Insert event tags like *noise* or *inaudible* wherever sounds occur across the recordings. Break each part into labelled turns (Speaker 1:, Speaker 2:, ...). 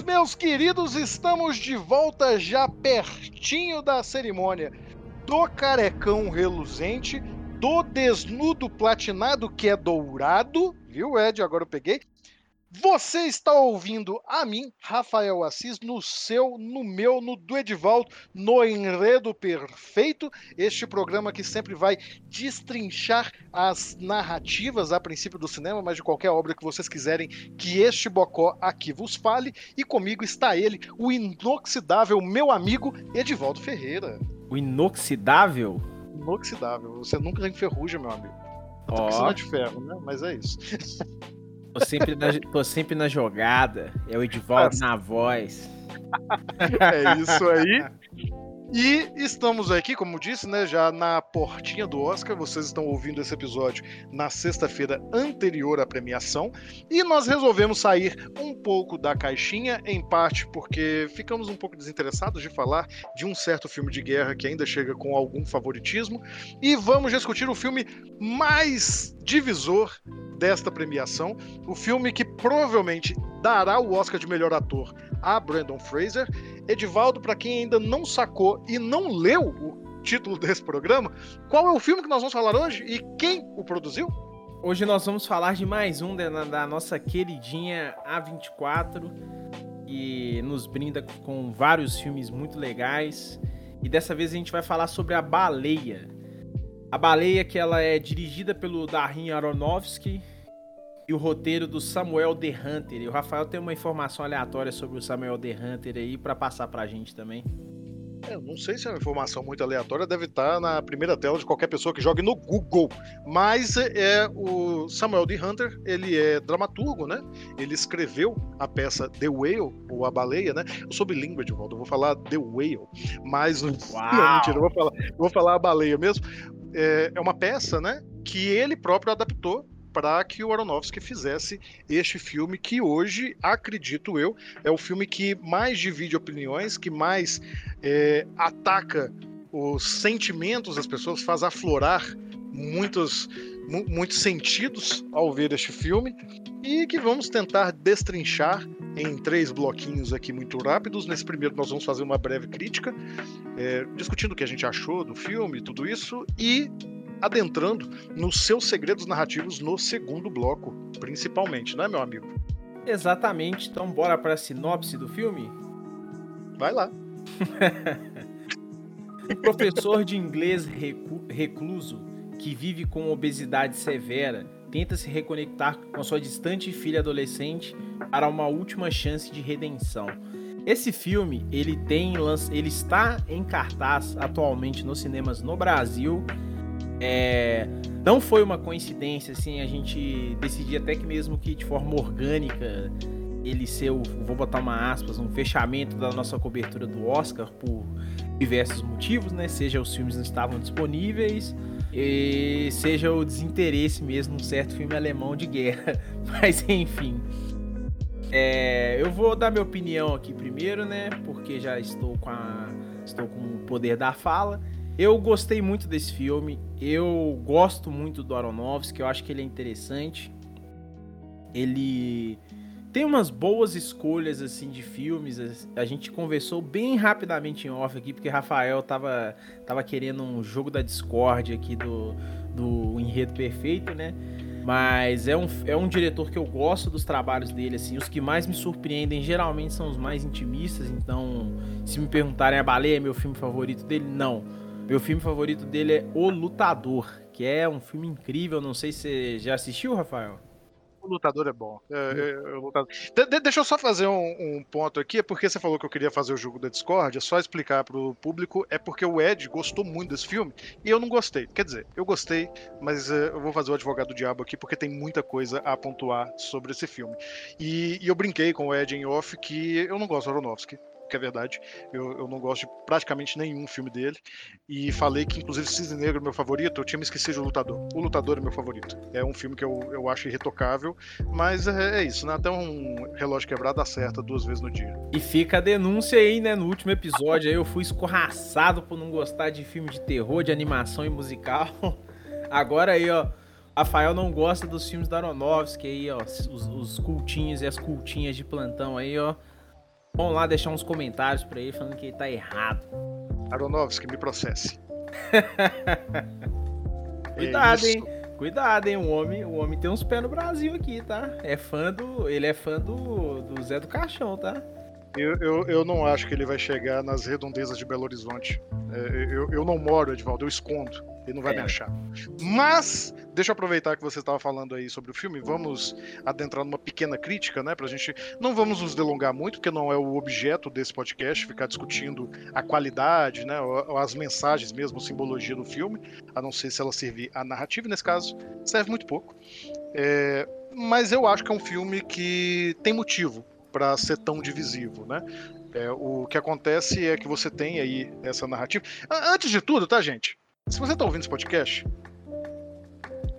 Speaker 1: Meus queridos, estamos de volta já pertinho da cerimônia do carecão reluzente, do desnudo platinado que é dourado, viu, Ed? Agora eu peguei. Você está ouvindo a mim, Rafael Assis, no seu, no meu, no do Edivaldo, no Enredo Perfeito, este programa que sempre vai destrinchar as narrativas, a princípio do cinema, mas de qualquer obra que vocês quiserem que este bocó aqui vos fale. E comigo está ele, o inoxidável meu amigo Edivaldo Ferreira.
Speaker 2: O inoxidável?
Speaker 1: Inoxidável, você nunca enferruja, meu amigo. Eu tô precisando de ferro, né? Mas é isso. *laughs*
Speaker 2: Tô sempre na, tô sempre na jogada. É o Edivaldo
Speaker 1: Ah,
Speaker 2: na voz. *laughs*
Speaker 1: É isso aí. E estamos aqui, como disse, né, já na portinha do Oscar. Vocês estão ouvindo esse episódio na sexta-feira anterior à premiação. E nós resolvemos sair um pouco da caixinha, em parte porque ficamos um pouco desinteressados de falar de um certo filme de guerra que ainda chega com algum favoritismo. E vamos discutir o filme mais divisor desta premiação. O filme que provavelmente dará o Oscar de melhor ator a Brandon Fraser. Edivaldo, para quem ainda não sacou e não leu o título desse programa, qual é o filme que nós vamos falar hoje e quem o produziu?
Speaker 2: Hoje nós vamos falar de mais um da, da nossa queridinha A24, que nos brinda com vários filmes muito legais. E dessa vez a gente vai falar sobre A Baleia. A Baleia que ela é dirigida pelo Darren Aronofsky e o roteiro do Samuel The Hunter. E o Rafael tem uma informação aleatória sobre o Samuel The Hunter aí pra passar pra gente também.
Speaker 1: Eu não sei se é uma informação muito aleatória, deve estar na primeira tela de qualquer pessoa que jogue no Google. Mas é o Samuel D. Hunter, ele é dramaturgo, né? Ele escreveu a peça The Whale, ou A Baleia, né? Eu sou bilíngue, de volta, eu vou falar The Whale, mas *laughs* não, não, mentira, eu vou falar, eu vou falar a baleia mesmo. É, é uma peça, né? Que ele próprio adaptou para que o Aronofsky fizesse este filme que hoje, acredito eu, é o filme que mais divide opiniões, que mais é, ataca os sentimentos das pessoas, faz aflorar muitos, mu- muitos sentidos ao ver este filme e que vamos tentar destrinchar em três bloquinhos aqui muito rápidos. Nesse primeiro nós vamos fazer uma breve crítica, é, discutindo o que a gente achou do filme, tudo isso e adentrando nos seus segredos narrativos no segundo bloco, principalmente, né, meu amigo?
Speaker 2: Exatamente, então bora pra sinopse do filme?
Speaker 1: Vai lá. *laughs*
Speaker 2: Um professor de inglês recluso que vive com obesidade severa tenta se reconectar com sua distante filha adolescente para uma última chance de redenção. Esse filme ele tem ele está em cartaz atualmente nos cinemas no Brasil. É, não foi uma coincidência assim a gente decidir até que mesmo que de forma orgânica ele ser o, vou botar uma aspas, um fechamento da nossa cobertura do Oscar por diversos motivos, né? Seja os filmes não estavam disponíveis, e seja o desinteresse mesmo num certo filme alemão de guerra. *laughs* Mas enfim. É, eu vou dar minha opinião aqui primeiro, né? Porque já estou com a, estou com o poder da fala. Eu gostei muito desse filme. Eu gosto muito do Aronofsky. Eu acho que ele é interessante. Ele tem umas boas escolhas assim de filmes. A gente conversou bem rapidamente em off aqui, porque Rafael tava, tava querendo um jogo da Discord aqui do, do Enredo Perfeito, né? Mas é um, é um diretor que eu gosto dos trabalhos dele, assim. Os que mais me surpreendem geralmente são os mais intimistas. Então, se me perguntarem a baleia é meu filme favorito dele, não. Meu filme favorito dele é O Lutador, que é um filme incrível. Não sei se você já assistiu, Rafael.
Speaker 1: O lutador é bom. É, é, lutador. De, de, deixa eu só fazer um, um, ponto aqui, é porque você falou que eu queria fazer o jogo da Discord, é só explicar pro público, é porque o Ed gostou muito desse filme e eu não gostei. Quer dizer, eu gostei, mas é, eu vou fazer o advogado do diabo aqui porque tem muita coisa a pontuar sobre esse filme. E, e eu brinquei com o Ed em off que eu não gosto do Aronofsky que é verdade. Eu, eu não gosto de praticamente nenhum filme dele. E falei que, inclusive, Cisne Negro é meu favorito. Eu tinha me esquecido do Lutador. O Lutador é meu favorito. É um filme que eu, eu acho irretocável. Mas é, é isso, né? Até um relógio quebrado acerta duas vezes no dia.
Speaker 2: E fica a denúncia aí, né? No último episódio aí eu fui escorraçado por não gostar de filme de terror, de animação e musical. *laughs* Agora aí, ó. Rafael não gosta dos filmes da Aronofsky aí, ó. Os, os cultinhos e as cultinhas de plantão aí, ó. Vamos lá deixar uns comentários pra ele falando que ele tá errado.
Speaker 1: Aronofsky, me processe. *laughs*
Speaker 2: Cuidado, é hein? Cuidado, hein? O homem, o homem tem uns pés no Brasil aqui, tá? É fã do. Ele é fã do, do Zé do Caixão, tá?
Speaker 1: Eu, eu, eu não acho que ele vai chegar nas redondezas de Belo Horizonte. É, eu, eu não moro, Edvaldo, eu escondo. Ele não vai é. me achar. Mas, deixa eu aproveitar que você estava falando aí sobre o filme, vamos adentrar numa pequena crítica, né? Pra gente. Não vamos nos delongar muito, porque não é o objeto desse podcast, ficar discutindo a qualidade, né? Ou, as mensagens mesmo, simbologia do filme, a não ser se ela servir a narrativa, nesse caso, serve muito pouco. É, mas eu acho que é um filme que tem motivo para ser tão divisivo, né? É, o que acontece é que você tem aí essa narrativa. Antes de tudo, tá, gente? Se você está ouvindo esse podcast,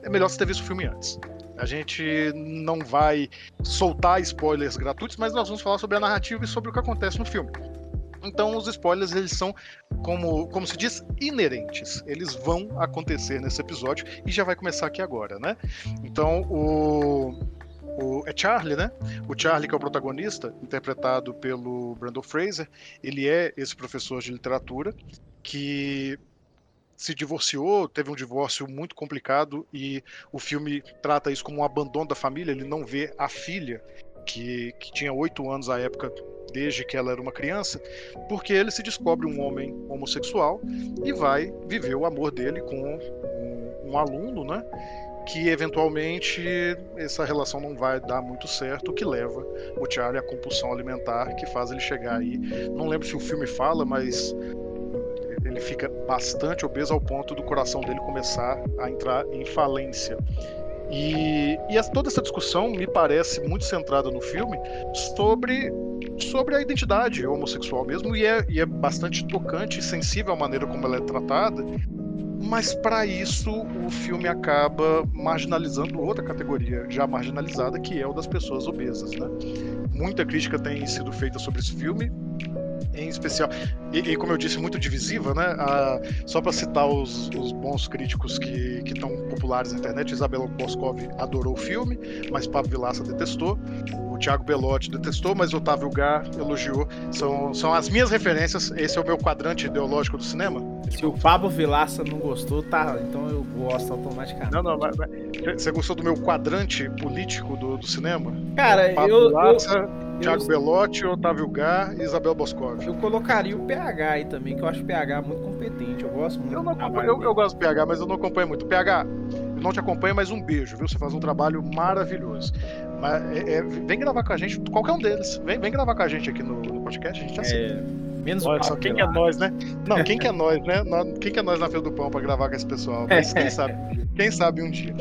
Speaker 1: é melhor você ter visto o filme antes. A gente não vai soltar spoilers gratuitos, mas nós vamos falar sobre a narrativa e sobre o que acontece no filme. Então, os spoilers, eles são, como, como se diz, inerentes. Eles vão acontecer nesse episódio e já vai começar aqui agora, né? Então, o, o, é Charlie, né? O Charlie, que é o protagonista, interpretado pelo Brandon Fraser, ele é esse professor de literatura que se divorciou, teve um divórcio muito complicado e o filme trata isso como um abandono da família. Ele não vê a filha, que, que tinha oito anos à época, desde que ela era uma criança, porque ele se descobre um homem homossexual e vai viver o amor dele com um, um aluno, né? Que eventualmente essa relação não vai dar muito certo, o que leva o Charlie à compulsão alimentar, que faz ele chegar aí. Não lembro se o filme fala, mas ele fica bastante obeso ao ponto do coração dele começar a entrar em falência. E, e toda essa discussão me parece muito centrada no filme sobre, sobre a identidade homossexual mesmo, e é, e é bastante tocante e sensível a maneira como ela é tratada, mas para isso o filme acaba marginalizando outra categoria já marginalizada, que é o das pessoas obesas. Né? Muita crítica tem sido feita sobre esse filme, em especial. E, e, como eu disse, muito divisiva, né? A, só para citar os, os, bons críticos que estão populares na internet, Isabela Boscov adorou o filme, mas Pablo Vilaça detestou. O Thiago Belotti detestou, mas Otávio Gar elogiou. São, são as minhas referências. Esse é o meu quadrante ideológico do cinema.
Speaker 2: Se o Pablo Vilaça não gostou, tá. Então eu gosto automaticamente.
Speaker 1: Não, não, mas, mas, você gostou do meu quadrante político do, do cinema?
Speaker 2: Cara,
Speaker 1: Pablo
Speaker 2: eu.
Speaker 1: Vilaça,
Speaker 2: eu...
Speaker 1: Thiago Belotti, Otávio Gar e Isabel Boscov.
Speaker 2: Eu colocaria o PH aí também, que eu acho o PH muito competente. Eu gosto muito.
Speaker 1: Eu, não eu, eu, gosto do PH, mas eu não acompanho muito. PH, eu não te acompanho, mas um beijo, viu? Você faz um trabalho maravilhoso. Mas, é, é, vem gravar com a gente, qualquer um deles. Vem, vem gravar com a gente aqui no, no podcast, a gente aceita. É...
Speaker 2: Menos
Speaker 1: só, quem que é nós, né? Não, quem que é nós, né? Quem que é nós na Fila do Pão para gravar com esse pessoal? Mas quem *laughs* sabe, quem sabe um dia.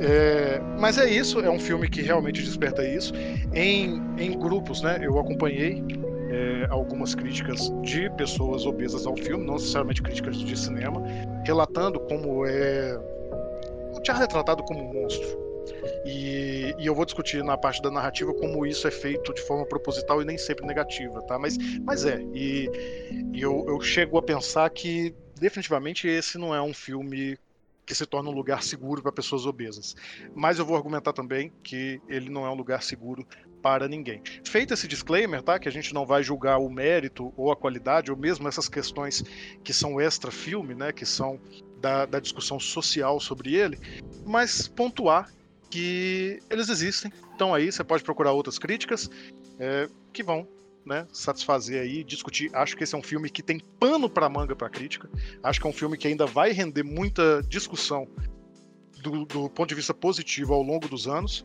Speaker 1: É, mas é isso, é um filme que realmente desperta isso. Em, em grupos, né? Eu acompanhei é, algumas críticas de pessoas obesas ao filme, não necessariamente críticas de cinema, relatando como é o Charlie é tratado como um monstro. E, e, eu vou discutir na parte da narrativa como isso é feito de forma proposital e nem sempre negativa, tá? Mas, mas é, e, e eu, eu chego a pensar que definitivamente esse não é um filme que se torna um lugar seguro para pessoas obesas. Mas eu vou argumentar também que ele não é um lugar seguro para ninguém. Feito esse disclaimer, tá? Que a gente não vai julgar o mérito ou a qualidade, ou mesmo essas questões que são extra-filme, né? Que são da, da discussão social sobre ele, mas pontuar que eles existem, estão aí, você pode procurar outras críticas é, que vão né, satisfazer aí, discutir. Acho que esse é um filme que tem pano para manga para crítica. Acho que é um filme que ainda vai render muita discussão do, do, ponto de vista positivo ao longo dos anos.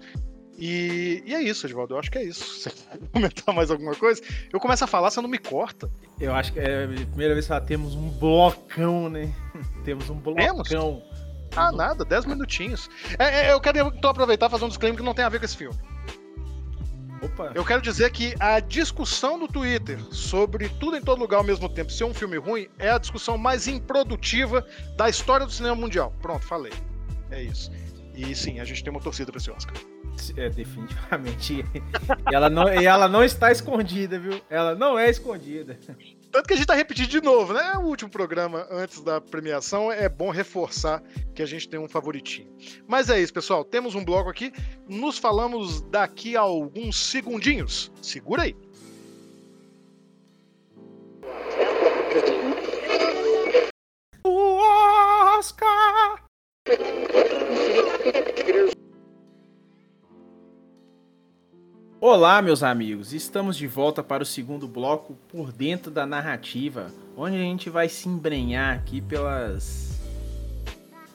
Speaker 1: E, e é isso, Edvaldo. Eu acho que é isso. Você quer *laughs* comentar mais alguma coisa? Eu começo a falar, você não me corta.
Speaker 2: Eu acho que é a primeira vez que temos um blocão, né? *laughs* temos um blocão. Temos?
Speaker 1: Ah, nada, 10 minutinhos. É, é, eu quero então aproveitar e fazer um disclaimer que não tem a ver com esse filme. Opa. Eu quero dizer que a discussão do Twitter sobre tudo em todo lugar ao mesmo tempo ser um filme ruim é a discussão mais improdutiva da história do cinema mundial. Pronto, falei. É isso. E sim, a gente tem uma torcida para esse Oscar.
Speaker 2: É, definitivamente. e, ela não, e ela não está escondida, viu? Ela não é escondida.
Speaker 1: Tanto que a gente tá repetindo de novo, né? O último programa antes da premiação é bom reforçar que a gente tem um favoritinho. Mas é isso, pessoal. Temos um bloco aqui. Nos falamos daqui a alguns segundinhos. Segura aí.
Speaker 2: O Oscar! Olá, meus amigos. Estamos de volta para o segundo bloco por dentro da narrativa, onde a gente vai se embrenhar aqui pelas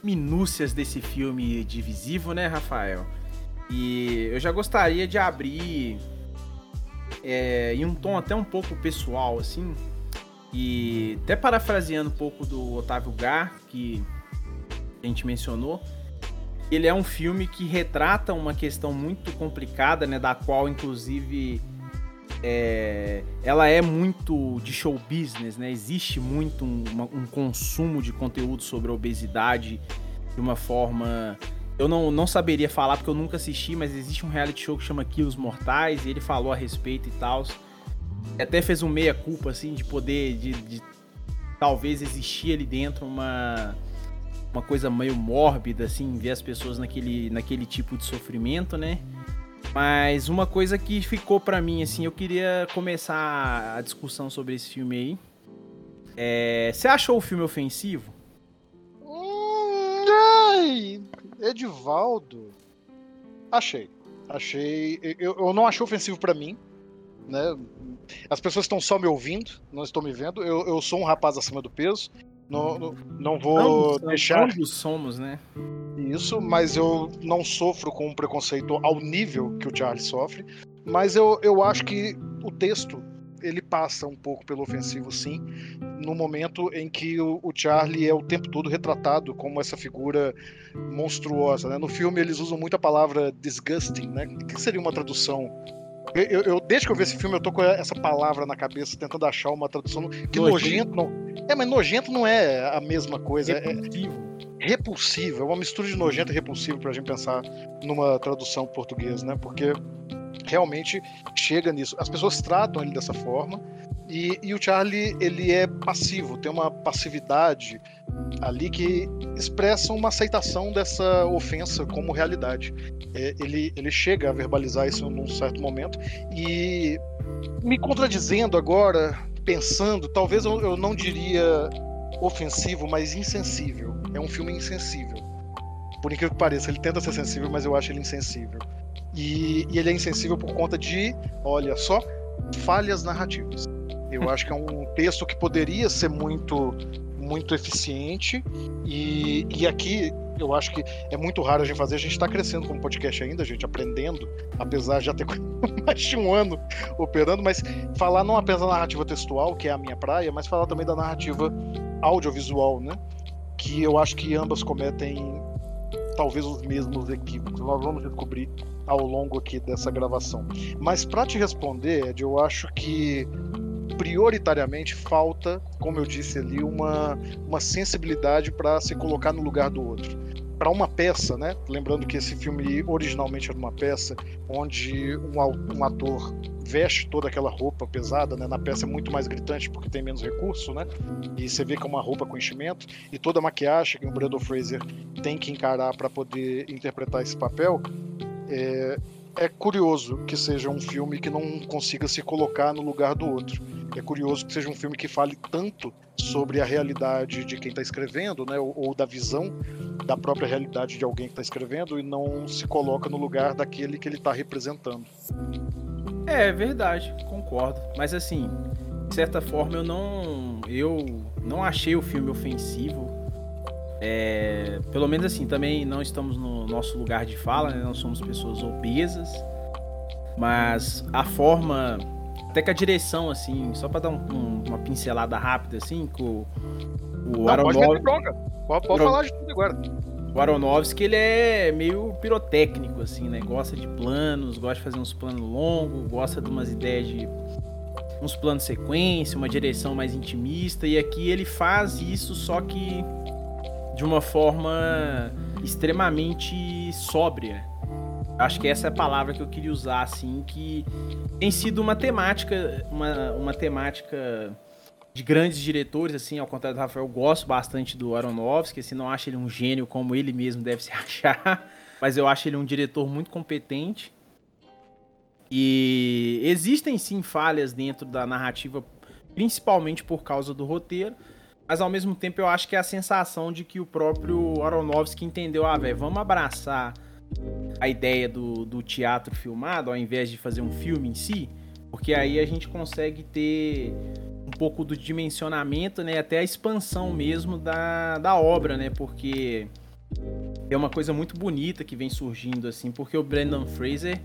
Speaker 2: minúcias desse filme divisivo, né, Rafael? E eu já gostaria de abrir é, em um tom até um pouco pessoal, assim, e até parafraseando um pouco do Otávio Gar, que a gente mencionou, ele é um filme que retrata uma questão muito complicada, né? Da qual, inclusive, é, ela é muito de show business, né? Existe muito um, uma, um consumo de conteúdo sobre a obesidade de uma forma. Eu não, não saberia falar porque eu nunca assisti, mas existe um reality show que chama Quilos Mortais e ele falou a respeito e tal. Até fez um meia-culpa, assim, de poder. De, de talvez existir ali dentro uma uma coisa meio mórbida, assim, ver as pessoas naquele, naquele tipo de sofrimento, né? Mas uma coisa que ficou para mim, assim, eu queria começar a discussão sobre esse filme aí. É, você achou o filme ofensivo?
Speaker 1: Hum, ai, Edivaldo. Achei. Achei. Eu, eu não achei ofensivo para mim. Né? As pessoas estão só me ouvindo, não estão me vendo. Eu, eu sou um rapaz acima do peso. Não, não, vou
Speaker 2: ambos,
Speaker 1: deixar.
Speaker 2: Ambos somos, né?
Speaker 1: Isso, mas eu não sofro com um preconceito ao nível que o Charlie sofre. Mas eu, eu acho que o texto ele passa um pouco pelo ofensivo, sim, no momento em que o, o, Charlie é o tempo todo retratado como essa figura monstruosa. Né? No filme eles usam muito a palavra disgusting, né? O que seria uma tradução eu, eu, desde que eu vi esse filme, eu tô com essa palavra na cabeça, tentando achar uma tradução. Que nojento. nojento não. É, mas nojento não é a mesma coisa. Repulsivo. É, repulsivo. É uma mistura de nojento e repulsivo pra gente pensar numa tradução portuguesa, né? Porque realmente chega nisso. As pessoas tratam ele dessa forma. E, e, o Charlie, ele é passivo, tem uma passividade ali que expressa uma aceitação dessa ofensa como realidade. É, ele, ele chega a verbalizar isso num certo momento e me contradizendo agora, pensando, talvez eu, eu não diria ofensivo, mas insensível. É um filme insensível. Por incrível que pareça, ele tenta ser sensível, mas eu acho ele insensível. E, e ele é insensível por conta de, olha só, falhas narrativas. Eu acho que é um texto que poderia ser muito muito eficiente e, e aqui eu acho que é muito raro a gente fazer. A gente está crescendo como podcast ainda, a gente aprendendo, apesar de já ter *laughs* mais de um ano operando, mas falar não apenas da narrativa textual, que é a minha praia, mas falar também da narrativa audiovisual, né? Que eu acho que ambas cometem talvez os mesmos equívocos. Nós vamos descobrir ao longo aqui dessa gravação. Mas para te responder, Ed, eu acho que prioritariamente falta, como eu disse ali, uma, uma sensibilidade para se colocar no lugar do outro. Para uma peça, né? Lembrando que esse filme originalmente era uma peça onde um, um ator veste toda aquela roupa pesada, né? Na peça é muito mais gritante porque tem menos recurso, né? E você vê que é uma roupa com enchimento e toda a maquiagem que o Brandon Fraser tem que encarar para poder interpretar esse papel. É, é curioso que seja um filme que não consiga se colocar no lugar do outro. É curioso que seja um filme que fale tanto sobre a realidade de quem está escrevendo, né, ou, ou, da visão da própria realidade de alguém que está escrevendo e não se coloca no lugar daquele que ele está representando.
Speaker 2: É, é verdade, concordo. Mas assim, de certa forma eu não, eu não achei o filme ofensivo. É, pelo menos assim, também não estamos no nosso lugar de fala, né? não somos pessoas obesas, mas a forma até que a direção, assim, só pra dar um, um, uma pincelada rápida, assim, com o, o Aronofsky... Pode,
Speaker 1: pode, pode falar de tudo agora.
Speaker 2: O Aronofsky, ele é meio pirotécnico, assim, né? Gosta de planos, gosta de fazer uns planos longos, gosta de umas ideias de uns planos sequência, uma direção mais intimista, e aqui ele faz isso, só que de uma forma extremamente sóbria. Acho que essa é a palavra que eu queria usar, assim, que tem sido uma temática, uma, uma temática de grandes diretores, assim, ao contrário do Rafael, eu gosto bastante do Aronofsky, assim, não acho ele um gênio como ele mesmo deve se *laughs* achar, mas eu acho ele um diretor muito competente. E existem sim falhas dentro da narrativa, principalmente por causa do roteiro, mas ao mesmo tempo eu acho que é a sensação de que o próprio Aronofsky entendeu, ah, velho, vamos abraçar a ideia do, do teatro filmado, ao invés de fazer um filme em si, porque aí a gente consegue ter um pouco do dimensionamento, né, até a expansão mesmo da, da obra, né, porque é uma coisa muito bonita que vem surgindo assim, porque o Brandon Fraser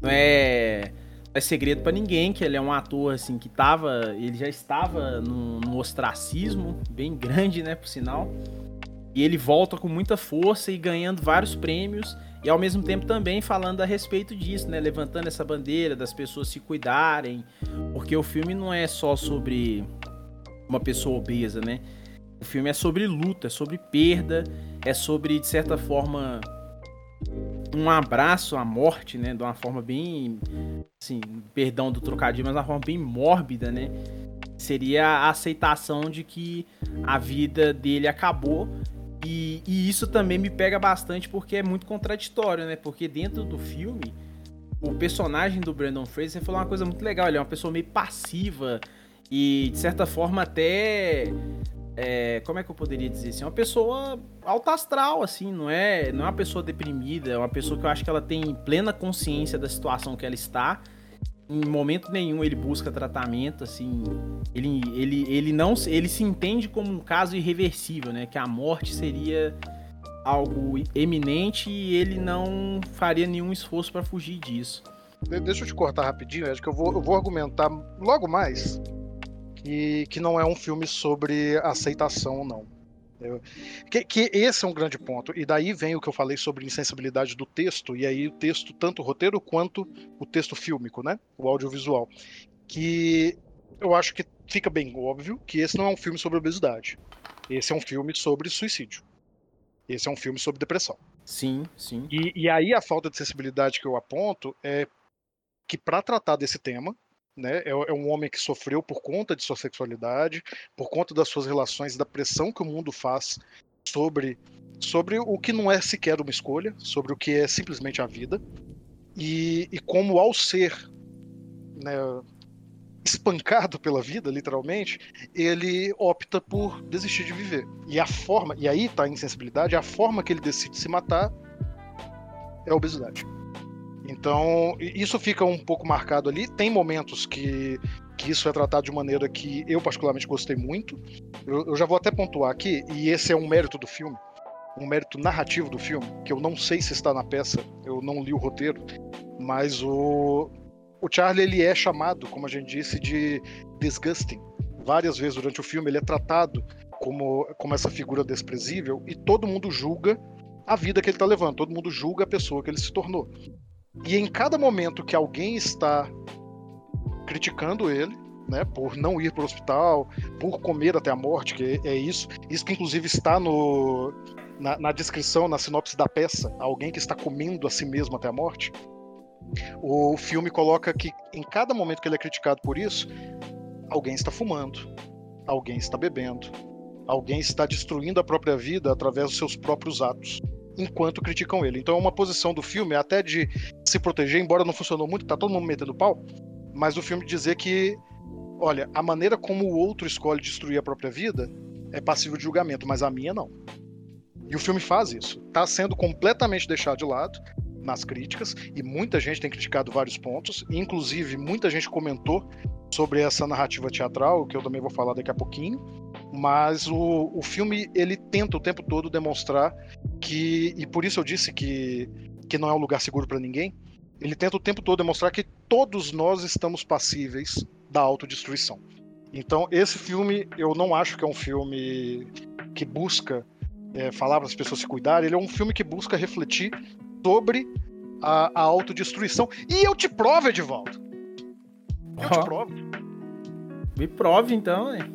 Speaker 2: não é, é segredo para ninguém que ele é um ator assim que tava, ele já estava no, no ostracismo bem grande, né, por sinal. E ele volta com muita força e ganhando vários prêmios e ao mesmo tempo também falando a respeito disso, né? Levantando essa bandeira das pessoas se cuidarem, porque o filme não é só sobre uma pessoa obesa, né? O filme é sobre luta, é sobre perda, é sobre, de certa forma, um abraço à morte, né? De uma forma bem, assim, perdão do trocadilho, mas uma forma bem mórbida, né? Seria a aceitação de que a vida dele acabou e, e, isso também me pega bastante porque é muito contraditório, né? Porque dentro do filme, o personagem do Brandon Fraser falou uma coisa muito legal. Ele é uma pessoa meio passiva e, de certa forma, até. É, como é que eu poderia dizer assim? Uma pessoa alta astral, assim, não é, não é uma pessoa deprimida, é uma pessoa que eu acho que ela tem plena consciência da situação que ela está em momento nenhum ele busca tratamento, assim, ele, ele, ele não ele se entende como um caso irreversível, né? Que a morte seria algo eminente e ele não faria nenhum esforço para fugir disso.
Speaker 1: Deixa eu te cortar rapidinho, acho que eu vou, eu vou argumentar logo mais que, que não é um filme sobre aceitação, não. Que, que, esse é um grande ponto. E daí vem o que eu falei sobre insensibilidade do texto, e aí o texto, tanto o roteiro quanto o texto fílmico, né? O audiovisual. Que eu acho que fica bem óbvio que esse não é um filme sobre obesidade. Esse é um filme sobre suicídio. Esse é um filme sobre depressão.
Speaker 2: Sim, sim.
Speaker 1: E, e aí a falta de sensibilidade que eu aponto é que para tratar desse tema, né? É, é, um homem que sofreu por conta de sua sexualidade, por conta das suas relações, da pressão que o mundo faz sobre, sobre o que não é sequer uma escolha, sobre o que é simplesmente a vida, e, e como ao ser né, espancado pela vida, literalmente, ele opta por desistir de viver. E a forma, e aí tá a insensibilidade, a forma que ele decide se matar é a obesidade. Então, isso fica um pouco marcado ali. Tem momentos que, que isso é tratado de maneira que eu particularmente gostei muito. Eu, eu já vou até pontuar aqui, e esse é um mérito do filme, um mérito narrativo do filme, que eu não sei se está na peça, eu não li o roteiro, mas o, o Charlie ele é chamado, como a gente disse, de disgusting. Várias vezes durante o filme ele é tratado como, como essa figura desprezível e todo mundo julga a vida que ele está levando, todo mundo julga a pessoa que ele se tornou. E em cada momento que alguém está criticando ele, né, por não ir para o hospital, por comer até a morte, que é isso, isso que inclusive está no, na, na, descrição, na sinopse da peça, alguém que está comendo a si mesmo até a morte. O filme coloca que em cada momento que ele é criticado por isso, alguém está fumando, alguém está bebendo, alguém está destruindo a própria vida através dos seus próprios atos. Enquanto criticam ele. Então é uma posição do filme até de se proteger, embora não funcionou muito, tá todo mundo metendo pau, mas o filme dizer que, olha, a maneira como o outro escolhe destruir a própria vida é passível de julgamento, mas a minha não. E o filme faz isso. Tá sendo completamente deixado de lado nas críticas, e muita gente tem criticado vários pontos, inclusive muita gente comentou sobre essa narrativa teatral, que eu também vou falar daqui a pouquinho, mas o, o filme ele tenta o tempo todo demonstrar que, e por isso eu disse que, que não é um lugar seguro para ninguém, ele tenta o tempo todo demonstrar que todos nós estamos passíveis da autodestruição. Então, esse filme, eu não acho que é um filme que busca é, falar para as pessoas se cuidarem, ele é um filme que busca refletir sobre a, a autodestruição. E eu te provo, Edivaldo. Eu oh. te provo.
Speaker 2: Me prove então, né?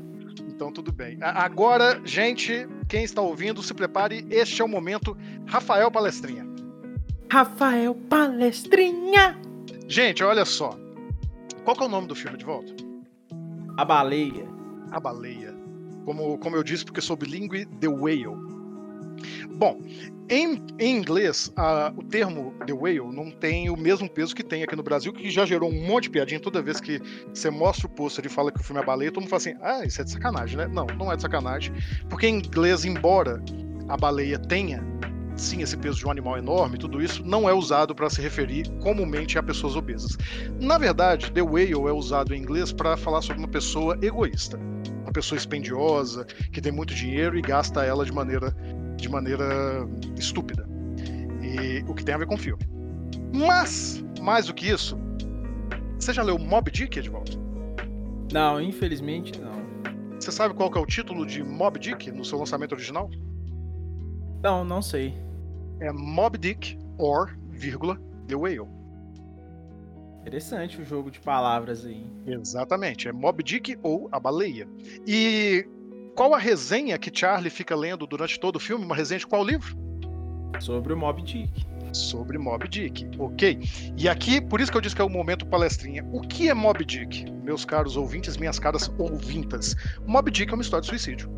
Speaker 1: Então tudo bem. Agora, gente, quem está ouvindo, se prepare. Este é o momento Rafael Palestrinha.
Speaker 2: Rafael Palestrinha!
Speaker 1: Gente, olha só. Qual é o nome do filme de volta?
Speaker 2: A Baleia.
Speaker 1: A Baleia. Como, como eu disse, porque sou bilíngue, The Whale. Bom, em, em inglês, a, o termo The Whale não tem o mesmo peso que tem aqui no Brasil, que já gerou um monte de piadinha toda vez que você mostra o pôster e fala que o filme é baleia, todo mundo fala assim: ah, isso é de sacanagem, né? Não, não é de sacanagem. Porque em inglês, embora a baleia tenha sim esse peso de um animal enorme, tudo isso não é usado para se referir comumente a pessoas obesas. Na verdade, the whale é usado em inglês para falar sobre uma pessoa egoísta, uma pessoa expendiosa, que tem muito dinheiro e gasta ela de maneira de maneira estúpida. E o que tem a ver com o filme. Mas, mais do que isso, você já leu Mob Dick, Edvaldo?
Speaker 2: Não, infelizmente não.
Speaker 1: Você sabe qual é o título de Mob Dick no seu lançamento original?
Speaker 2: Não, não sei.
Speaker 1: É Mob Dick or, vírgula, The Whale.
Speaker 2: Interessante o jogo de palavras aí.
Speaker 1: Exatamente, é Mob Dick ou a baleia. E qual a resenha que Charlie fica lendo durante todo o filme? Uma resenha de qual livro?
Speaker 2: Sobre o Mob Dick.
Speaker 1: Sobre Mob Dick, ok. E aqui, por isso que eu disse que é o momento palestrinha. O que é Mob Dick? Meus caros ouvintes, minhas caras ouvintas. Mob Dick é uma história de suicídio.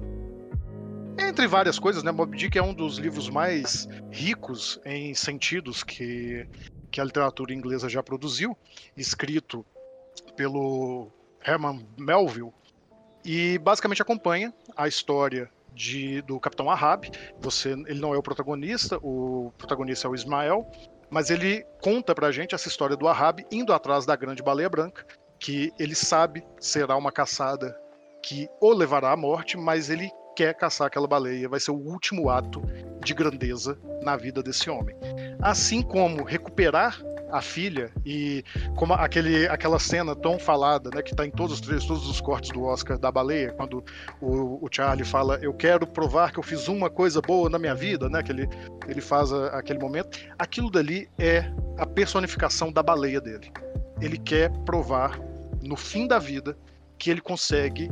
Speaker 1: Entre várias coisas, né? Mob Dick é um dos livros mais ricos em sentidos que, que a literatura inglesa já produziu, escrito pelo Herman Melville, e basicamente acompanha a história de, do Capitão Ahab. Você, ele não é o protagonista, o protagonista é o Ismael, mas ele conta pra gente essa história do Ahab indo atrás da grande baleia branca, que ele sabe será uma caçada que o levará à morte, mas ele quer caçar aquela baleia, vai ser o último ato de grandeza na vida desse homem. Assim como recuperar a filha e como aquele, aquela cena tão falada, né, que está em todos os todos os cortes do Oscar da baleia, quando o, o, Charlie fala eu quero provar que eu fiz uma coisa boa na minha vida, né, que ele, ele faz a, aquele momento, aquilo dali é a personificação da baleia dele. Ele quer provar no fim da vida que ele consegue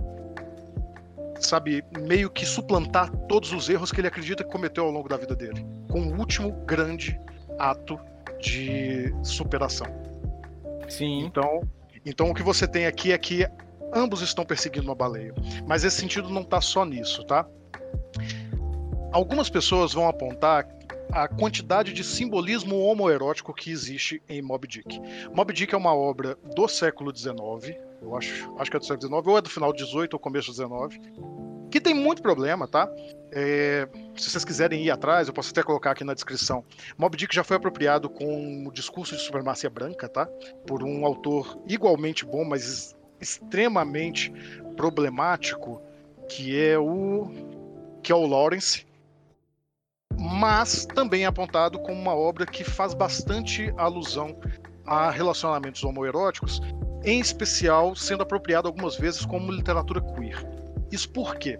Speaker 1: sabe, meio que suplantar todos os erros que ele acredita que cometeu ao longo da vida dele, com o último grande ato de superação.
Speaker 2: Sim.
Speaker 1: Então, então o que você tem aqui é que ambos estão perseguindo uma baleia. Mas esse sentido não está só nisso, tá? Algumas pessoas vão apontar a quantidade de simbolismo homoerótico que existe em Moby Dick. Moby Dick é uma obra do século XIX, eu acho, acho que é do século XIX, ou é do final do XVIII ou começo do XIX, que tem muito problema, tá? É, se vocês quiserem ir atrás, eu posso até colocar aqui na descrição. Mob Dick já foi apropriado com o discurso de supremacia branca, tá? Por um autor igualmente bom, mas extremamente problemático, que é o que é o Lawrence, mas também é apontado como uma obra que faz bastante alusão a relacionamentos homoeróticos, em especial sendo apropriado algumas vezes como literatura queer. Isso por quê?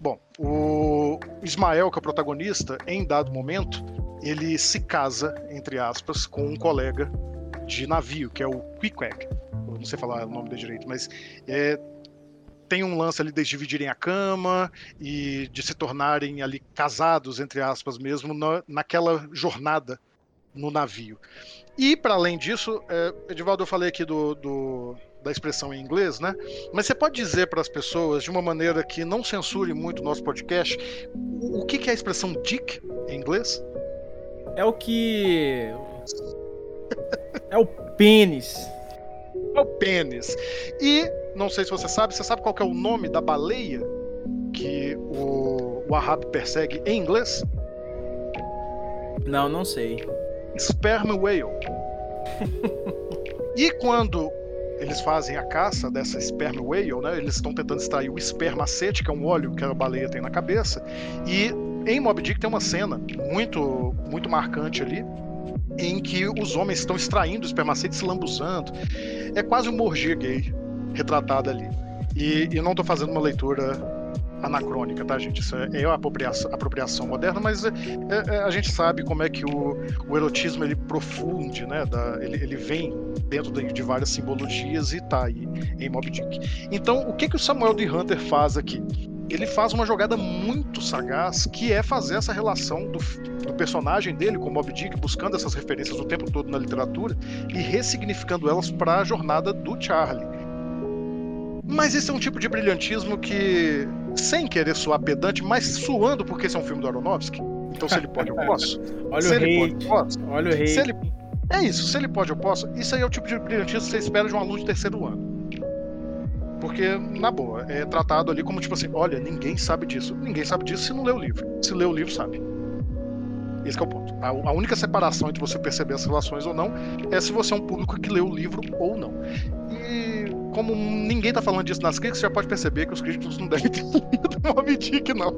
Speaker 1: Bom, o Ismael, que é o protagonista, em dado momento, ele se casa, entre aspas, com um colega de navio, que é o. Eu não sei falar o nome dele direito, mas é, tem um lance ali de dividirem a cama e de se tornarem ali casados, entre aspas mesmo, na, naquela jornada no navio. E, para além disso, é, Edivaldo, eu falei aqui do, do da expressão em inglês, né? Mas você pode dizer para as pessoas, de uma maneira que não censure muito o nosso podcast, o que, que é a expressão dick em inglês?
Speaker 2: É o que. É o pênis.
Speaker 1: É o pênis. E, não sei se você sabe, você sabe qual é o nome da baleia que o, o Ahab persegue em inglês?
Speaker 2: Não, não sei.
Speaker 1: Sperm Whale. *laughs* e quando eles fazem a caça dessa sperm whale, né? Eles estão tentando extrair o espermacete, que é um óleo que a baleia tem na cabeça. E em Mob Dick tem uma cena muito, muito marcante ali, em que os homens estão extraindo o espermacete, se lambuzando. É quase um morgia gay retratado ali. E, e não estou fazendo uma leitura anacrônica, tá, gente? Isso é, é apropriação, apropriação moderna, mas é, é, a gente sabe como é que o, o erotismo ele profunde, né? Da, ele, ele vem dentro de, de, várias simbologias e tá aí em Mob Dick. Então, o que, que o Samuel de Hunter faz aqui? Ele faz uma jogada muito sagaz, que é fazer essa relação do, do personagem dele com Mob Dick, buscando essas referências o tempo todo na literatura e ressignificando elas para a jornada do Charlie. Mas esse é um tipo de brilhantismo que sem querer soar pedante, mas suando porque esse é um filme do Aronofsky. Então, se ele pode, eu posso.
Speaker 2: Olha
Speaker 1: se
Speaker 2: o
Speaker 1: ele
Speaker 2: hate.
Speaker 1: pode, eu posso.
Speaker 2: Olha o rei.
Speaker 1: Se ele... É isso, se ele pode, eu posso. Isso aí é o tipo de brilhantismo que você espera de um aluno de terceiro ano. Porque, na boa, é tratado ali como tipo assim: olha, ninguém sabe disso. Ninguém sabe disso se não lê o livro. Se lê o livro, sabe. Esse é o ponto. A, a única separação entre você perceber as relações ou não é se você é um público que lê o livro ou não. E como ninguém tá falando disso nas críticas, você já pode perceber que os críticos não devem ter *laughs* lido Dick, não.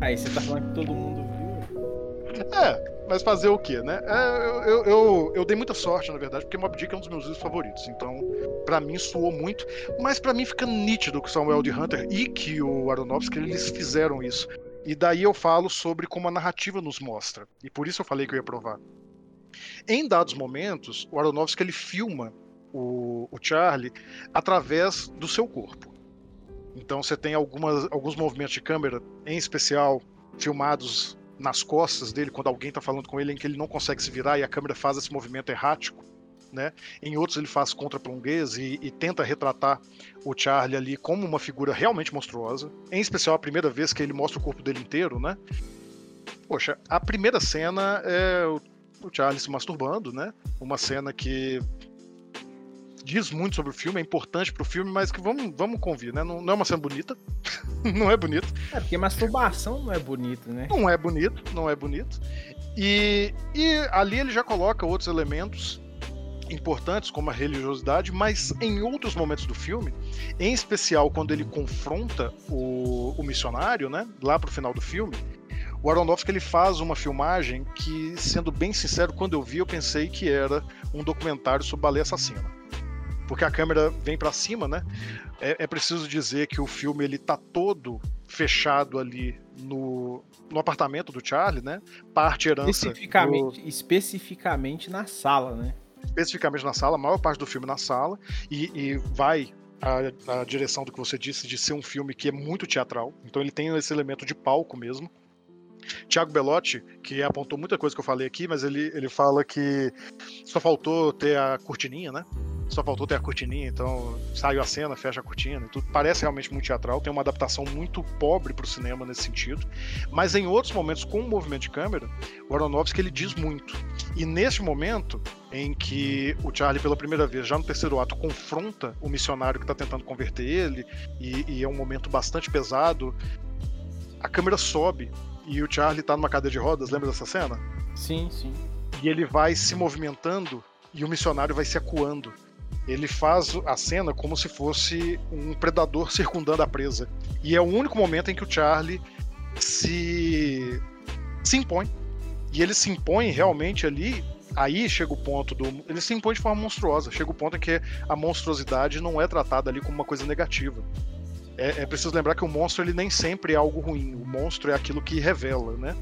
Speaker 2: Aí você tá falando que todo mundo viu?
Speaker 1: É, mas fazer o quê, né? É, eu, eu, eu, eu, dei muita sorte, na verdade, porque Mob Dick é um dos meus livros favoritos. Então, para mim, soou muito. Mas para mim fica nítido que o Samuel de Hunter e que o Aronofsky, eles fizeram isso. E daí eu falo sobre como a narrativa nos mostra. E por isso eu falei que eu ia provar. Em dados momentos, o Aronofsky ele filma o, o Charlie através do seu corpo. Então você tem algumas, alguns movimentos de câmera, em especial filmados nas costas dele, quando alguém está falando com ele, em que ele não consegue se virar e a câmera faz esse movimento errático. Né? Em outros ele faz contra-plonguês e, e, tenta retratar o Charlie ali como uma figura realmente monstruosa. Em especial a primeira vez que ele mostra o corpo dele inteiro, né? Poxa, a primeira cena é o, o Charlie se masturbando, né? Uma cena que diz muito sobre o filme, é importante pro filme, mas que vamos, vamos convir, né? Não, não é uma cena bonita. *laughs* não é bonito.
Speaker 2: É, porque masturbação não é bonito, né?
Speaker 1: Não é bonito, não é bonito. E, e ali ele já coloca outros elementos importantes, como a religiosidade, mas em outros momentos do filme, em especial quando ele confronta o, o missionário, né? Lá pro final do filme, o Aronofsky ele faz uma filmagem que, sendo bem sincero, quando eu vi, eu pensei que era um documentário sobre baleia assassina porque a câmera vem para cima, né? É, é, preciso dizer que o filme ele tá todo fechado ali no, no apartamento do Charlie, né? Parte herança.
Speaker 2: Especificamente, do... especificamente na sala, né?
Speaker 1: Especificamente na sala, a maior parte do filme na sala, e, e vai a, a, direção do que você disse de ser um filme que é muito teatral. Então ele tem esse elemento de palco mesmo. Tiago Belotti, que apontou muita coisa que eu falei aqui, mas ele, ele fala que só faltou ter a cortininha, né? Só faltou ter a cortininha, então saiu a cena, fecha a cortina e tudo. Parece realmente muito teatral, tem uma adaptação muito pobre para o cinema nesse sentido. Mas em outros momentos, com o movimento de câmera, o Aronofsky ele diz muito. E neste momento, em que o Charlie, pela primeira vez, já no terceiro ato, confronta o missionário que está tentando converter ele, e, e é um momento bastante pesado, a câmera sobe e o Charlie tá numa cadeira de rodas, lembra dessa cena?
Speaker 2: Sim, sim.
Speaker 1: E ele vai se movimentando e o missionário vai se acuando. Ele faz a cena como se fosse um predador *laughs* circundando a presa. E é o único momento em que o Charlie se, se impõe. E ele se impõe realmente ali. Aí chega o ponto do. Ele se impõe de forma monstruosa. Chega o ponto em que a monstruosidade não é tratada ali como uma coisa negativa é, é, preciso lembrar que o monstro ele nem sempre é algo ruim. O monstro é aquilo que revela, né?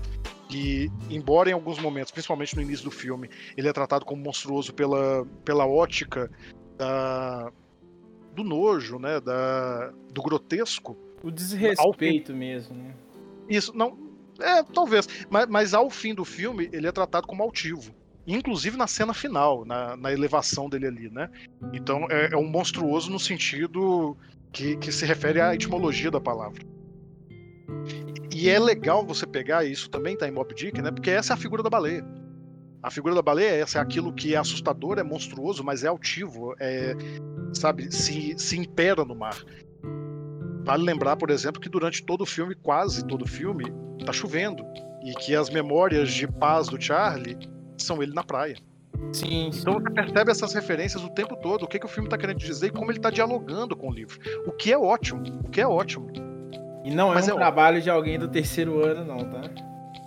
Speaker 1: E embora em alguns momentos, principalmente no início do filme, ele é tratado como monstruoso pela, pela ótica da, do nojo, né? Da, do grotesco.
Speaker 2: O desrespeito ao... mesmo, né?
Speaker 1: Isso, não. É, talvez. Mas, mas ao fim do filme, ele é tratado como altivo inclusive na cena final, na, na, elevação dele ali, né? Então é, é um monstruoso no sentido que, que se refere à etimologia da palavra. E é legal você pegar isso também, tá em Mob Dick, né? Porque essa é a figura da baleia. A figura da baleia é essa, é aquilo que é assustador, é monstruoso, mas é altivo, é, sabe, se, se impera no mar. Vale lembrar, por exemplo, que durante todo o filme, quase todo o filme, tá chovendo. E que as memórias de paz do Charlie são ele na praia.
Speaker 2: Sim,
Speaker 1: Então você percebe essas referências o tempo todo, o que, que o filme está querendo dizer e como ele está dialogando com o livro. O que é ótimo, o que é ótimo.
Speaker 2: E não
Speaker 1: Mas
Speaker 2: é um
Speaker 1: é
Speaker 2: trabalho de alguém do terceiro ano, não, tá?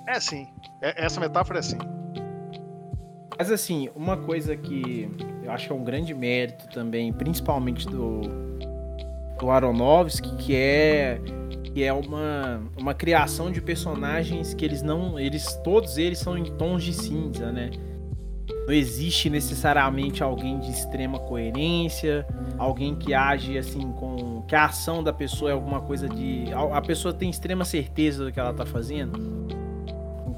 Speaker 1: É sim, é- essa metáfora é assim.
Speaker 2: Mas assim, uma coisa que eu acho que é um grande mérito também, principalmente do, do Aronofsky, que é que é uma, uma criação de personagens que eles não, eles todos eles são em tons de cinza, né? Não existe necessariamente alguém de extrema coerência, alguém que age assim com que a ação da pessoa é alguma coisa de a pessoa tem extrema certeza do que ela tá fazendo.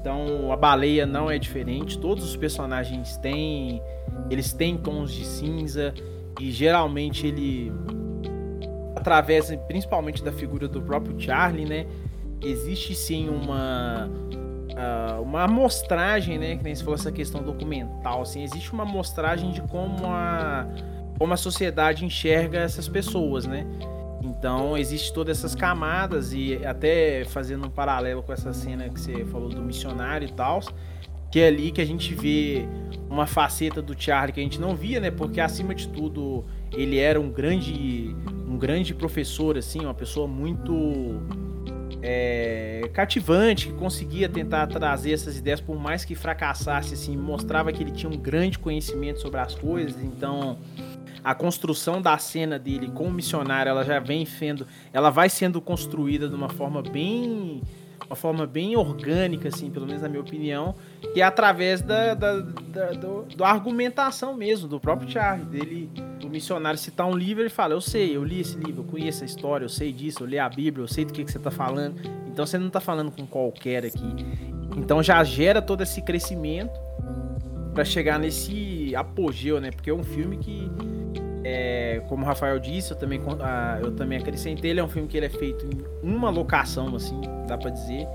Speaker 2: Então a baleia não é diferente. Todos os personagens têm. Eles têm tons de cinza. E geralmente ele. Através principalmente da figura do próprio Charlie, né? Existe sim uma. uma amostragem, né? Que nem se fosse essa questão documental. Assim, existe uma amostragem de como a. Como a sociedade enxerga essas pessoas, né? Então, existe todas essas camadas e até fazendo um paralelo com essa cena que você falou do missionário e tal, que é ali que a gente vê uma faceta do Charlie que a gente não via, né? Porque acima de tudo, ele era um grande um grande professor assim, uma pessoa muito é, cativante, que conseguia tentar trazer essas ideias, por mais que fracassasse, assim, mostrava que ele tinha um grande conhecimento sobre as coisas, então a construção da cena dele com o missionário, ela já vem sendo, ela vai sendo construída de uma forma bem uma forma bem orgânica, assim, pelo menos na minha opinião, que é através da, da, da, do- da argumentação mesmo, do próprio Charlie, dele, o missionário citar um livro, ele fala, eu sei, eu li esse livro, eu conheço a história, eu sei disso, eu li a Bíblia, eu sei do que, que você tá falando, então você não tá falando com qualquer aqui. Então já gera todo esse crescimento para chegar nesse apogeu, né? Porque é um filme que, é, como o Rafael disse, eu também, ah, eu também acrescentei, ele é um filme que ele é feito em uma locação, assim, dá pra dizer.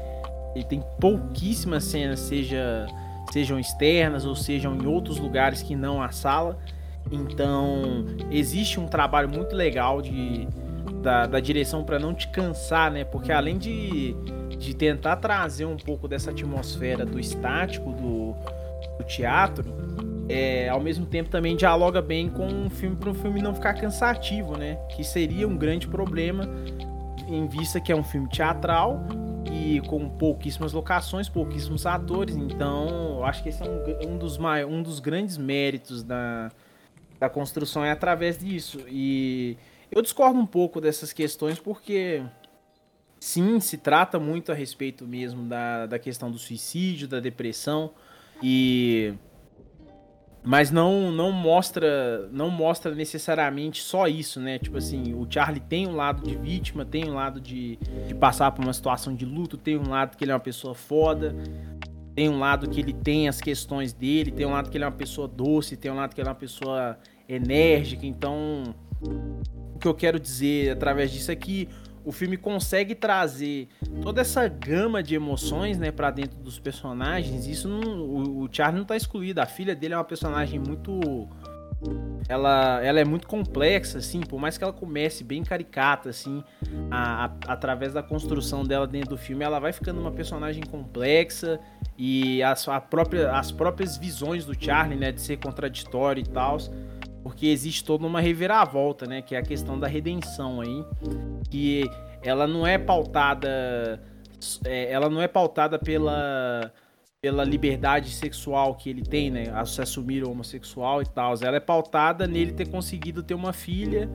Speaker 2: Ele tem pouquíssimas cenas, seja, sejam externas ou sejam em outros lugares que não a sala. Então, existe um trabalho muito legal de, da, da direção para não te cansar, né? Porque além de, de tentar trazer um pouco dessa atmosfera do estático, do, do teatro, é, ao mesmo tempo também dialoga bem com um filme para um filme não ficar cansativo, né? Que seria um grande problema em vista que é um filme teatral e com pouquíssimas locações, pouquíssimos atores. Então, eu acho que esse é um, um dos mai- um dos grandes méritos da, da construção é através disso. E eu discordo um pouco dessas questões porque sim, se trata muito a respeito mesmo da, da questão do suicídio, da depressão e mas não não mostra não mostra necessariamente só isso, né? Tipo assim, o Charlie tem um lado de vítima, tem um lado de, de passar por uma situação de luto, tem um lado que ele é uma pessoa foda, tem um lado que ele tem as questões dele, tem um lado que ele é uma pessoa doce, tem um lado que ele é uma pessoa enérgica. Então, o que eu quero dizer através disso é o filme consegue trazer toda essa gama de emoções, né, para dentro dos personagens. Isso não, o, o Charlie não tá excluído. A filha dele é uma personagem muito ela, ela é muito complexa, assim, por mais que ela comece bem caricata, assim, a- a- através da construção dela dentro do filme, ela vai ficando uma personagem complexa e as, a própria, as próprias visões do Charlie, né, de ser contraditório e tal, porque existe toda uma reviravolta, né, que é a questão da redenção aí, que ela não é pautada, é, ela não é pautada pela pela liberdade sexual que ele tem, né? A se assumir homossexual e tal. Ela é pautada nele ter conseguido ter uma filha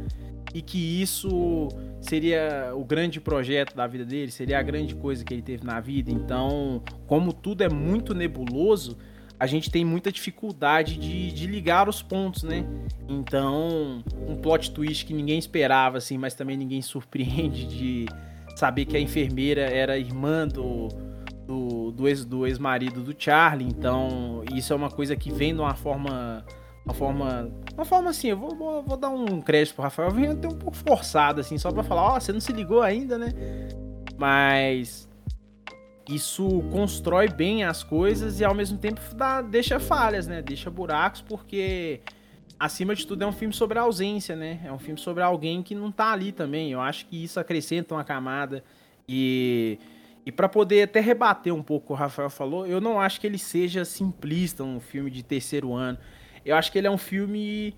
Speaker 2: e que isso seria o grande projeto da vida dele, seria a grande coisa que ele teve na vida. Então, como tudo é muito nebuloso, a gente tem muita dificuldade de, de ligar os pontos, né? Então, um plot twist que ninguém esperava, assim, mas também ninguém *laughs* surpreende de saber que a enfermeira era irmã do, do, do ex- do ex-marido do Charlie, então isso é uma coisa que vem de uma forma. Uma forma. Uma forma assim, eu vou, vou, vou dar um crédito pro Rafael, vem até um pouco forçado, assim, só pra falar, ó, você não se ligou ainda, né? Mas. Isso constrói bem as coisas e ao mesmo tempo dá, deixa falhas, né? Deixa buracos, porque acima de tudo é um filme sobre a ausência, né? É um filme sobre alguém que não tá ali também. Eu acho que isso acrescenta uma camada e e para poder até rebater um pouco o Rafael falou, eu não acho que ele seja simplista, um filme de terceiro ano. Eu acho que ele é um filme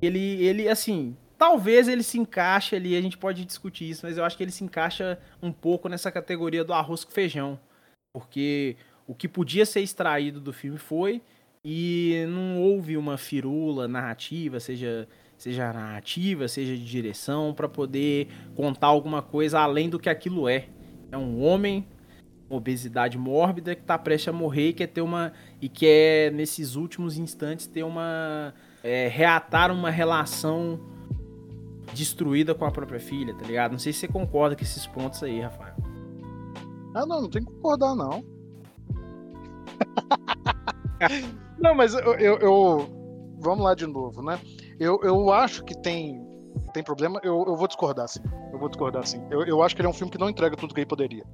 Speaker 2: ele ele assim, Talvez ele se encaixe ali, a gente pode discutir isso, mas eu acho que ele se encaixa um pouco nessa categoria do arroz com feijão. Porque o que podia ser extraído do filme foi, e não houve uma firula narrativa, seja, seja narrativa, seja de direção, para poder contar alguma coisa além do que aquilo é. É um homem obesidade mórbida que está prestes a morrer e quer ter uma. e quer, nesses últimos instantes, ter uma. É, reatar uma relação destruída com a própria filha, tá ligado? Não sei se você concorda com esses pontos aí, Rafael.
Speaker 1: Ah, não, não tem que concordar, não. *laughs* não, mas eu, eu, eu, Vamos lá de novo, né? Eu, eu acho que tem, tem problema. Eu, eu vou discordar, sim. Eu vou discordar, sim. Eu, eu acho que ele é um filme que não entrega tudo que ele poderia.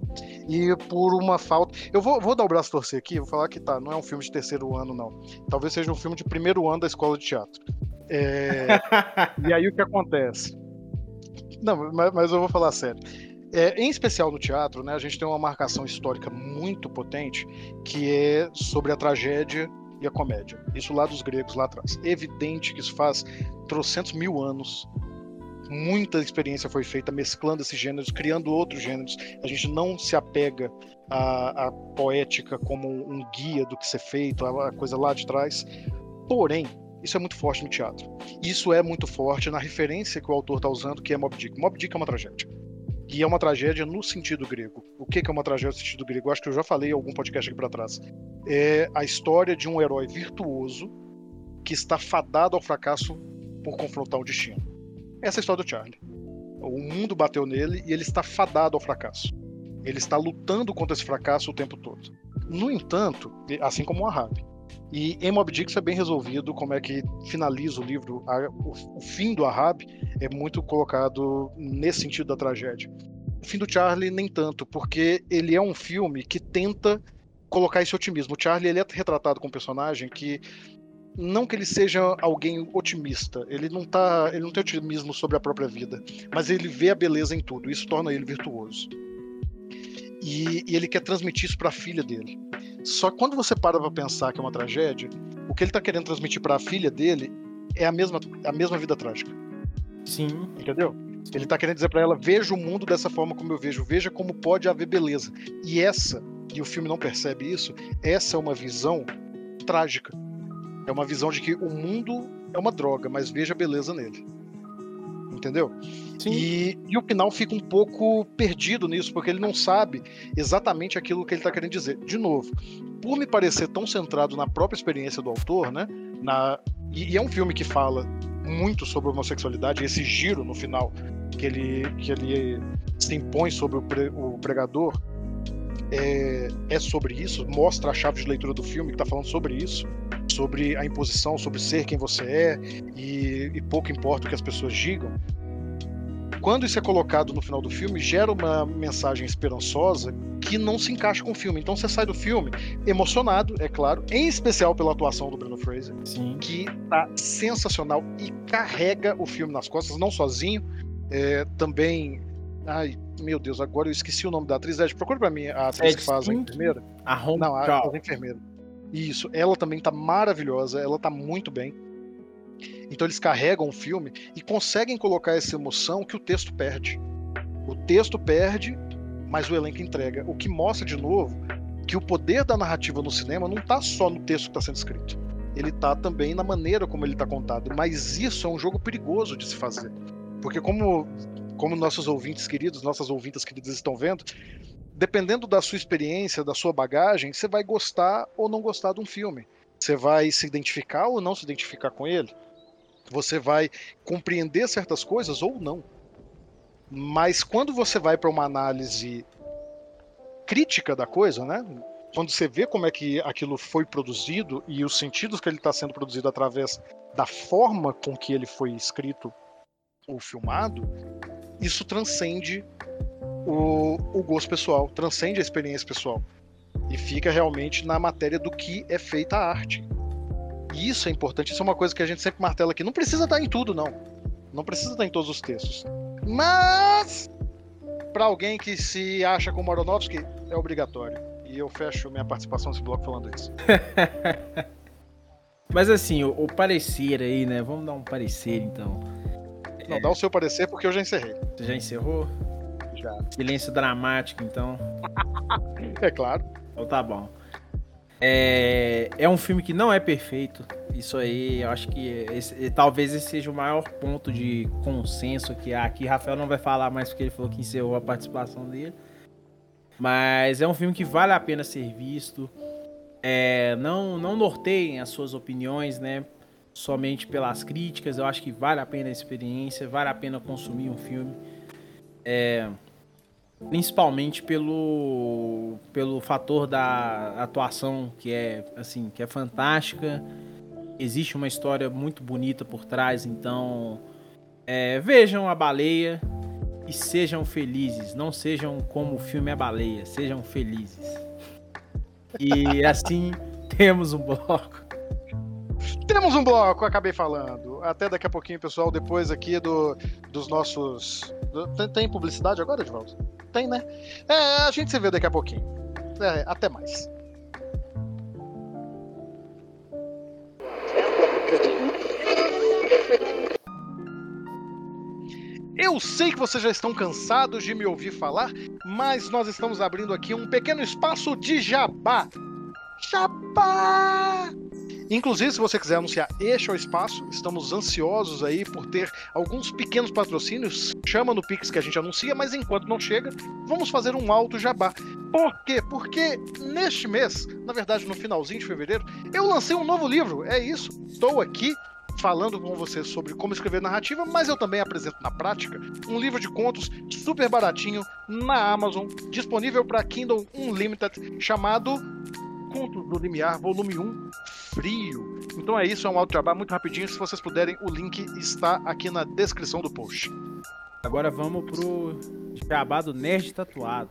Speaker 1: E por uma falta. Eu vou, vou dar o braço a torcer aqui, vou falar que tá, não é um filme de terceiro ano, não. Talvez seja um filme de primeiro ano da escola de teatro. É... *laughs* e aí o que acontece? Não, mas, mas eu vou falar sério. É, em especial no teatro, né, a gente tem uma marcação histórica muito potente que é sobre a tragédia e a comédia. Isso lá dos gregos, lá atrás. Evidente que isso faz trocentos mil anos. Muita experiência foi feita mesclando esses gêneros, criando outros gêneros. A gente não se apega à, à poética como um guia do que ser feito, a, coisa lá de trás. Porém, isso é muito forte no teatro. Isso é muito forte na referência que o autor está usando, que é Mob Dick. Mob Dick é uma tragédia. E é uma tragédia no sentido grego. O que é uma tragédia no sentido grego? Eu acho que eu já falei em algum podcast aqui para trás. É a história de um herói virtuoso que está fadado ao fracasso por confrontar o destino. Essa é a história do Charlie. O mundo bateu nele e ele está fadado ao fracasso. Ele está lutando contra esse fracasso o tempo todo. No entanto, assim como o Ahab, e em Mob Dick é bem resolvido, como é que finaliza o livro. A, o, o, fim do Ahab é muito colocado nesse sentido da tragédia. O fim do Charlie, nem tanto, porque ele é um filme que tenta colocar esse otimismo. O Charlie ele é retratado como um personagem que não que ele seja alguém otimista, ele não tá, ele não tem otimismo sobre a própria vida, mas ele vê a beleza em tudo. Isso torna ele virtuoso. E, e ele quer transmitir isso para a filha dele. Só que quando você para para pensar que é uma tragédia, o que ele está querendo transmitir para a filha dele é a mesma, a mesma vida trágica.
Speaker 2: Sim.
Speaker 1: Entendeu? Ele está querendo dizer para ela: veja o mundo dessa forma como eu vejo, veja como pode haver beleza. E essa, e o filme não percebe isso, essa é uma visão trágica. É uma visão de que o mundo é uma droga, mas veja a beleza nele. Entendeu? E, e, o final fica um pouco perdido nisso, porque ele não sabe exatamente aquilo que ele está querendo dizer. De novo, por me parecer tão centrado na própria experiência do autor, né? Na, e, e é um filme que fala muito sobre homossexualidade, esse giro no final que ele, que ele se impõe sobre o, pre, o pregador é, é, sobre isso, mostra a chave de leitura do filme que está falando sobre isso, sobre a imposição, sobre ser quem você é e, e pouco importa o que as pessoas digam quando isso é colocado no final do filme, gera uma mensagem esperançosa que não se encaixa com o filme. Então você sai do filme emocionado, é claro, em especial pela atuação do Bruno Fraser,
Speaker 2: Sim.
Speaker 1: que tá sensacional e carrega o filme nas costas, não sozinho, é, também. Ai, meu Deus, agora eu esqueci o nome da atriz. Ed, procura pra mim a atriz
Speaker 2: Ed
Speaker 1: que faz a enfermeira.
Speaker 2: A Home
Speaker 1: Não, a, a enfermeira. Isso, ela também tá maravilhosa, ela tá muito bem. Então eles carregam o filme e conseguem colocar essa emoção que o texto perde. O texto perde, mas o elenco entrega. O que mostra de novo que o poder da narrativa no cinema não está só no texto que está sendo escrito. Ele está também na maneira como ele está contado. Mas isso é um jogo perigoso de se fazer. Porque como, como nossos ouvintes queridos, nossas ouvintas queridas estão vendo, dependendo da sua experiência, da sua bagagem, você vai gostar ou não gostar de um filme. Você vai se identificar ou não se identificar com ele você vai compreender certas coisas ou não. Mas quando você vai para uma análise crítica da coisa, né? Quando você vê como é que aquilo foi produzido e os sentidos que ele está sendo produzido através da forma com que ele foi escrito ou filmado, isso transcende o, o gosto pessoal, transcende a experiência pessoal. E fica realmente na matéria do que é feita a arte. E isso é importante, isso é uma coisa que a gente sempre martela aqui. Não precisa estar em tudo, não. Não precisa estar em todos os textos. Mas, para alguém que se acha como Aronofsky, é obrigatório. E eu fecho minha participação nesse bloco falando isso. *laughs*
Speaker 2: Mas assim, o, o, parecer aí, né? Vamos dar um parecer então.
Speaker 1: Não, é... dá o seu parecer porque eu já encerrei.
Speaker 2: Você já encerrou?
Speaker 1: Já.
Speaker 2: Silêncio dramático, então.
Speaker 1: é claro.
Speaker 2: Então tá bom. É, é um filme que não é perfeito. Isso aí, eu acho que esse, talvez esse seja o maior ponto de consenso que há aqui. Rafael não vai falar mais porque ele falou que encerrou a participação dele. Mas é um filme que vale a pena ser visto. É, não, não norteiem as suas opiniões, né? Somente pelas críticas. Eu acho que vale a pena a experiência, vale a pena consumir um filme. É, principalmente pelo, pelo fator da atuação que é assim que é fantástica existe uma história muito bonita por trás então é, vejam a baleia e sejam felizes não sejam como o filme A Baleia sejam felizes e assim *laughs* temos um bloco
Speaker 1: temos um bloco, acabei falando. Até daqui a pouquinho, pessoal, depois aqui do, dos nossos. Tem, tem publicidade agora, Edvaldo? Tem, né? É, a gente se vê daqui a pouquinho. É, até mais. Eu sei que vocês já estão cansados de me ouvir falar, mas nós estamos abrindo aqui um pequeno espaço de jabá. Jabá! Inclusive, se você quiser anunciar este é o espaço, estamos ansiosos aí por ter alguns pequenos patrocínios. Chama no Pix que a gente anuncia, mas enquanto não chega, vamos fazer um alto jabá. Por quê? Porque neste mês, na verdade no finalzinho de fevereiro, eu lancei um novo livro. É isso. Estou aqui falando com você sobre como escrever narrativa, mas eu também apresento na prática um livro de contos super baratinho na Amazon, disponível para Kindle Unlimited, chamado Contos do Limiar, volume 1, Frio. Então é isso, é um auto jabá muito rapidinho. Se vocês puderem, o link está aqui na descrição do post.
Speaker 2: Agora vamos pro jabá do Nerd Tatuado.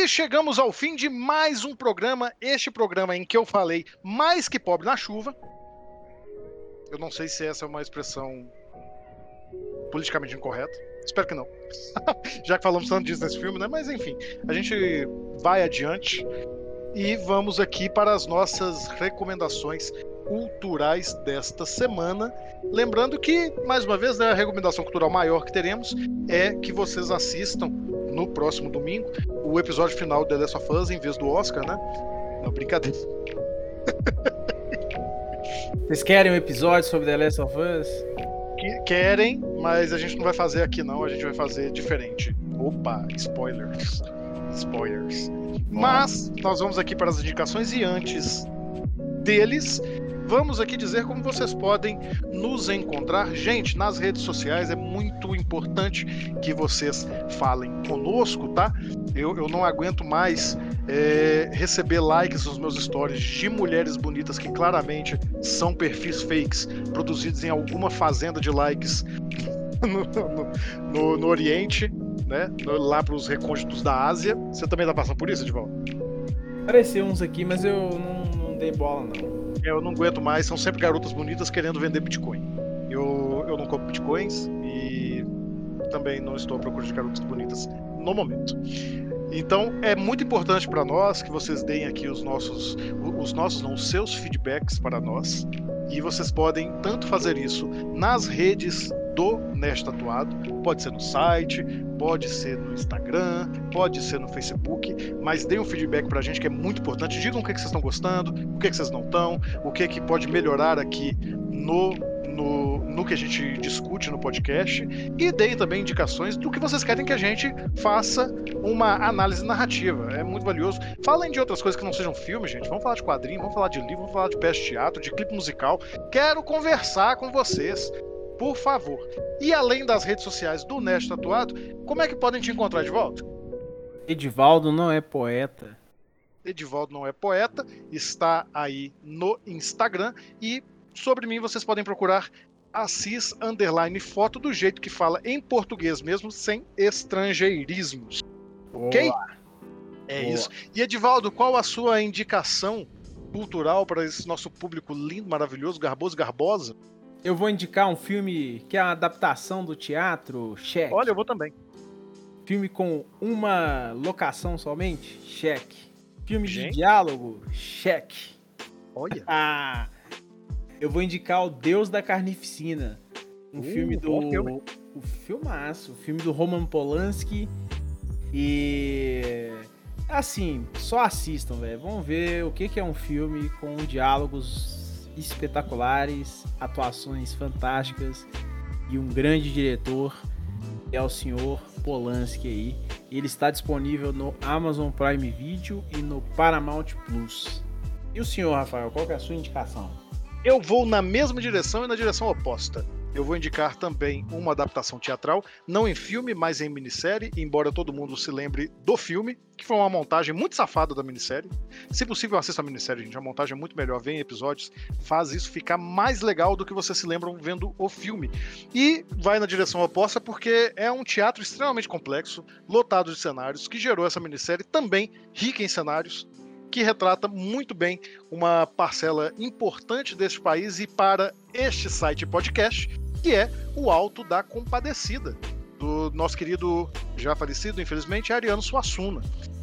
Speaker 1: E chegamos ao fim de mais um programa. Este programa em que eu falei mais que pobre na chuva. Eu não sei se essa é uma expressão politicamente incorreta. Espero que não. *laughs* Já que falamos tanto disso nesse filme, né? Mas enfim, a gente vai adiante e vamos aqui para as nossas recomendações culturais desta semana. Lembrando que, mais uma vez, né, a recomendação cultural maior que teremos é que vocês assistam no próximo domingo o episódio final de The Last of Us em vez do Oscar, né? Não, brincadeira. *laughs*
Speaker 2: Vocês querem um episódio sobre The Last of Us?
Speaker 1: Que, querem, mas a gente não vai fazer aqui não, a gente vai fazer diferente. Opa, spoilers. Spoilers. Mas nós vamos aqui para as indicações e antes deles, Vamos aqui dizer como vocês podem nos encontrar. Gente, nas redes sociais é muito importante que vocês falem conosco, tá? Eu, eu não aguento mais é, receber likes nos meus stories de mulheres bonitas que claramente são perfis fakes produzidos em alguma fazenda de likes *laughs* no, no, no, no Oriente né? Lá para os recônditos da Ásia. Você também tá passando por isso, Edivaldo?
Speaker 2: Apareceu uns aqui, mas eu não, não dei bola, não.
Speaker 1: Eu não aguento mais, são sempre garotas bonitas querendo vender Bitcoin. Eu, eu não compro Bitcoins e também não estou à procura de garotas bonitas no momento. Então é muito importante para nós que vocês deem aqui os nossos, os nossos, não, os seus feedbacks para nós. E vocês podem tanto fazer isso nas redes do Nerd Tatuado, pode ser no site, pode ser no Instagram, pode ser no Facebook, mas deem um feedback pra gente que é muito importante. Digam o que, é que vocês estão gostando, o que, é que vocês não estão, o que, é que pode melhorar aqui no no, no que a gente discute no podcast e deem também indicações do que vocês querem que a gente faça uma análise narrativa. É muito valioso. Falem de outras coisas que não sejam filmes, gente. Vamos falar de quadrinho, vamos falar de livro, vamos falar de peça de teatro, de clipe musical. Quero conversar com vocês. Por favor. E além das redes sociais do Nerd Tatuado, como é que podem te encontrar de volta?
Speaker 2: Edivaldo não é poeta.
Speaker 1: Edivaldo não é poeta, está aí no Instagram e sobre mim vocês podem procurar Assis Underline Foto do jeito que fala em português mesmo, sem estrangeirismos. Boa. Ok? É Boa. isso. E Edivaldo, qual a sua indicação cultural para esse nosso público lindo, maravilhoso, garboso, garbosa?
Speaker 2: Eu vou indicar um filme que é uma adaptação do teatro, Cheque.
Speaker 1: Olha, eu vou também.
Speaker 2: Filme com uma locação somente, cheque. Filme Gente. de diálogo, cheque.
Speaker 1: Olha. *laughs*
Speaker 2: Ah, eu vou indicar o Deus da Carnificina. Um uh, filme do. Filme. O filmaço. O filme do Roman Polanski. E. Assim, só assistam, velho. Vamos ver o que, que é um filme com diálogos espetaculares, atuações fantásticas e um grande diretor, é o senhor Polanski aí. Ele está disponível no Amazon Prime Video e no Paramount Plus. E o senhor, Rafael, qual é a sua indicação?
Speaker 1: Eu vou na mesma direção e na direção oposta. Eu vou indicar também uma adaptação teatral, não em filme, mas em minissérie, embora todo mundo se lembre do filme, que foi uma montagem muito safada da minissérie. Se possível, assista a minissérie, gente. A montagem é muito melhor, vem em episódios, faz isso ficar mais legal do que vocês se lembram vendo o filme. E vai na direção oposta porque é um teatro extremamente complexo, lotado de cenários, que gerou essa minissérie também rica em cenários, que retrata muito bem uma parcela importante desse país e para este site podcast, que é o Alto da Compadecida, do nosso querido, já falecido, infelizmente, Ariano Suassuna,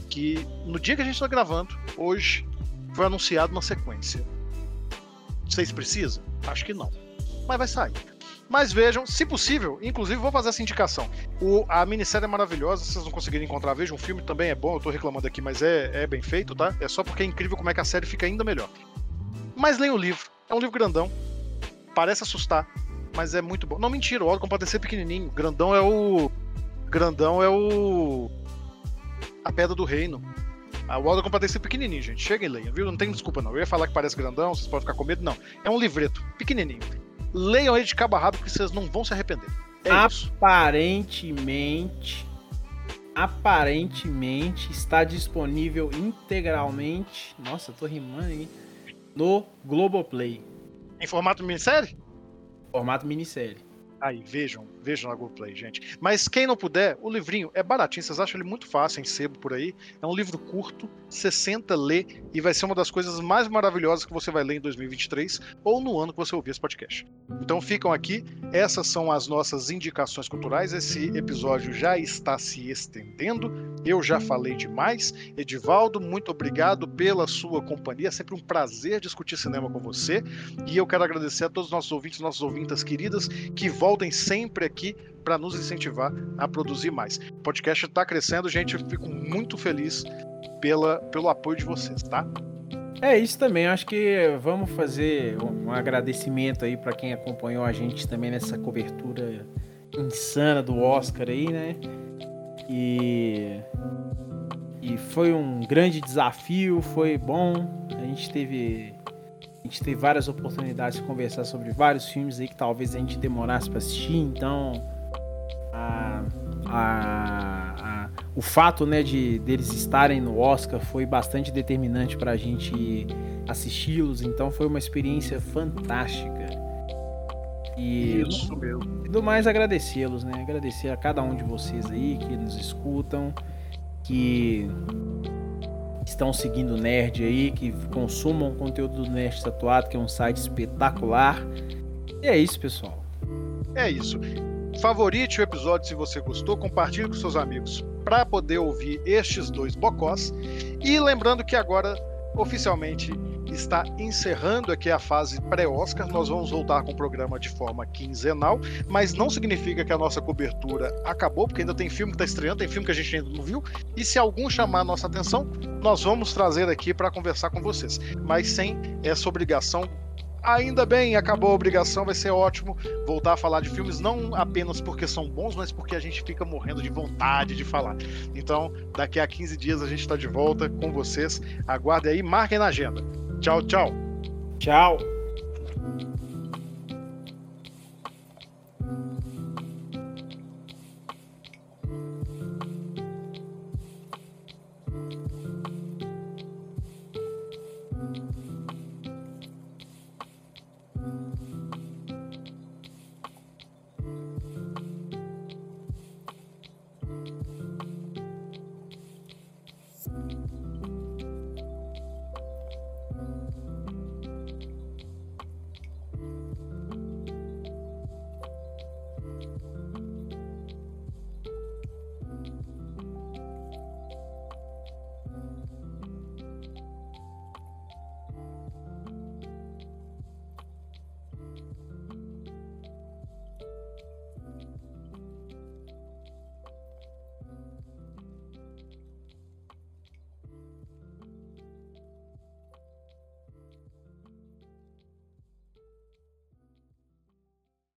Speaker 1: que no dia que a gente está gravando, hoje, foi anunciado na sequência. Vocês precisam? Acho que não. Mas vai sair. Mas vejam, se possível, inclusive vou fazer essa indicação. O, a minissérie é maravilhosa, vocês não conseguirem encontrar, vejam, o filme também é bom, eu tô reclamando aqui, mas é, é bem feito, tá? É só porque é incrível como é que a série fica ainda melhor. Mas leiam o livro, é um livro grandão, parece assustar, mas é muito bom. Não, mentira, o órgão pode ser pequenininho, grandão é o... Grandão é o... A Pedra do Reino. A World Compadece é pequenininho, gente. Chega e leia, viu? Não tem desculpa, não. Eu ia falar que parece grandão, vocês podem ficar com medo. Não. É um livreto, pequenininho leiam ele de cabo a rabo que vocês não vão se arrepender.
Speaker 2: É aparentemente, isso. aparentemente está disponível integralmente. Nossa, tô rimando aí. No Globoplay.
Speaker 1: Em formato minissérie?
Speaker 2: Formato minissérie.
Speaker 1: Aí, vejam, vejam na Google Play, gente. Mas quem não puder, o livrinho é baratinho, vocês acham ele muito fácil em sebo por aí. É um livro curto, 60 lê e vai ser uma das coisas mais maravilhosas que você vai ler em 2023 ou no ano que você ouvir esse podcast. Então ficam aqui, essas são as nossas indicações culturais. Esse episódio já está se estendendo. Eu já falei demais. Edivaldo, muito obrigado pela sua companhia. É sempre um prazer discutir cinema com você. E eu quero agradecer a todos os nossos ouvintes, nossas ouvintas queridas que voltem sempre aqui para nos incentivar a produzir mais. O podcast está crescendo, gente. Eu fico muito feliz pela, pelo apoio de vocês, tá?
Speaker 2: É isso também. Acho que vamos fazer um agradecimento aí para quem acompanhou a gente também nessa cobertura insana do Oscar aí, né? E e foi um grande desafio, foi bom. A gente teve a gente teve várias oportunidades de conversar sobre vários filmes aí que talvez a gente demorasse para assistir, então a, a, a, o fato né, de deles estarem no Oscar foi bastante determinante para a gente assisti-los, então foi uma experiência fantástica. E. E do mais agradecê-los, né? Agradecer a cada um de vocês aí que nos escutam, que estão seguindo o Nerd aí, que consumam o conteúdo do Nerd Tatuado, que é um site espetacular. E é isso, pessoal.
Speaker 1: É isso. Favorite o episódio se você gostou, compartilhe com seus amigos para poder ouvir estes dois bocós. E lembrando que agora, oficialmente, está encerrando aqui a fase pré-Oscar. Nós vamos voltar com o programa de forma quinzenal, mas não significa que a nossa cobertura acabou, porque ainda tem filme que está estreando, tem filme que a gente ainda não viu. E se algum chamar a nossa atenção, nós vamos trazer aqui para conversar com vocês, mas sem essa obrigação ainda bem, acabou a obrigação, vai ser ótimo voltar a falar de filmes, não apenas porque são bons, mas porque a gente fica morrendo de vontade de falar. Então, daqui a 15 dias a gente está de volta com vocês. Aguardem aí, marquem na agenda. Tchau, tchau.
Speaker 2: Tchau.